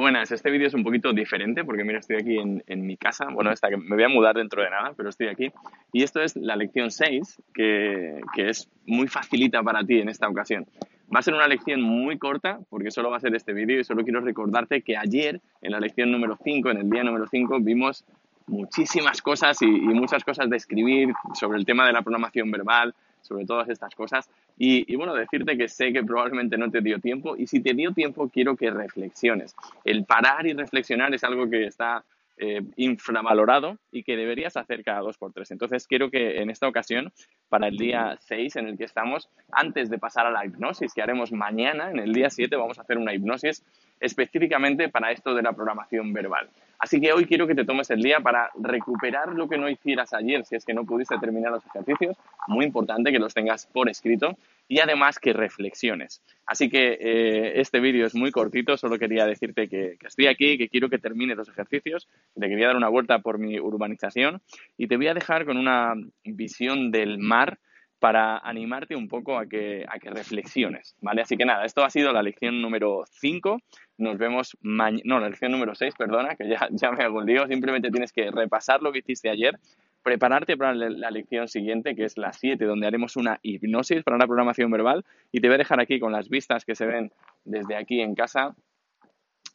buenas. Este vídeo es un poquito diferente porque mira, estoy aquí en, en mi casa. Bueno, esta, me voy a mudar dentro de nada, pero estoy aquí. Y esto es la lección 6, que, que es muy facilita para ti en esta ocasión. Va a ser una lección muy corta porque solo va a ser este vídeo y solo quiero recordarte que ayer, en la lección número 5, en el día número 5, vimos muchísimas cosas y, y muchas cosas de escribir sobre el tema de la programación verbal, sobre todas estas cosas. Y, y, bueno, decirte que sé que probablemente no te dio tiempo y si te dio tiempo quiero que reflexiones. El parar y reflexionar es algo que está eh, infravalorado y que deberías hacer cada dos por tres. Entonces quiero que en esta ocasión, para el día 6 en el que estamos, antes de pasar a la hipnosis que haremos mañana, en el día 7 vamos a hacer una hipnosis específicamente para esto de la programación verbal. Así que hoy quiero que te tomes el día para recuperar lo que no hicieras ayer, si es que no pudiste terminar los ejercicios. Muy importante que los tengas por escrito y además que reflexiones. Así que eh, este vídeo es muy cortito, solo quería decirte que, que, estoy aquí, que quiero que termines los ejercicios, te quería dar una vuelta por mi urbanización y te voy a dejar con una visión del mar para animarte un poco a que, a que reflexiones, ¿vale? Así que nada, esto ha sido la lección número 5. Nos vemos mañana, no, la lección número 6, perdona, que ya, ya me hago un. Simplemente tienes que repasar lo que hiciste ayer, prepararte para la lección siguiente, que es la 7, donde haremos una hipnosis para la programación verbal. Y te voy a dejar aquí con las vistas que se ven desde aquí en casa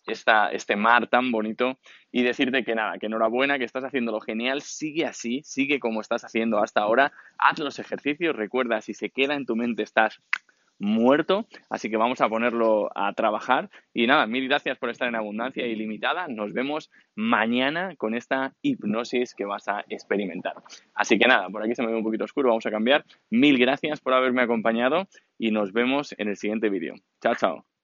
esta, este mar tan bonito y decirte que nada, que enhorabuena, que estás haciéndolo genial, sigue así, sigue como estás haciendo hasta ahora, haz los ejercicios, recuerda, si se queda en tu mente estás muerto, así que vamos a ponerlo a trabajar y nada, mil gracias por estar en abundancia ilimitada, nos vemos mañana con esta hipnosis que vas a experimentar. Así que nada, por aquí se me ve un poquito oscuro, vamos a cambiar, mil gracias por haberme acompañado y nos vemos en el siguiente vídeo. Chao, chao.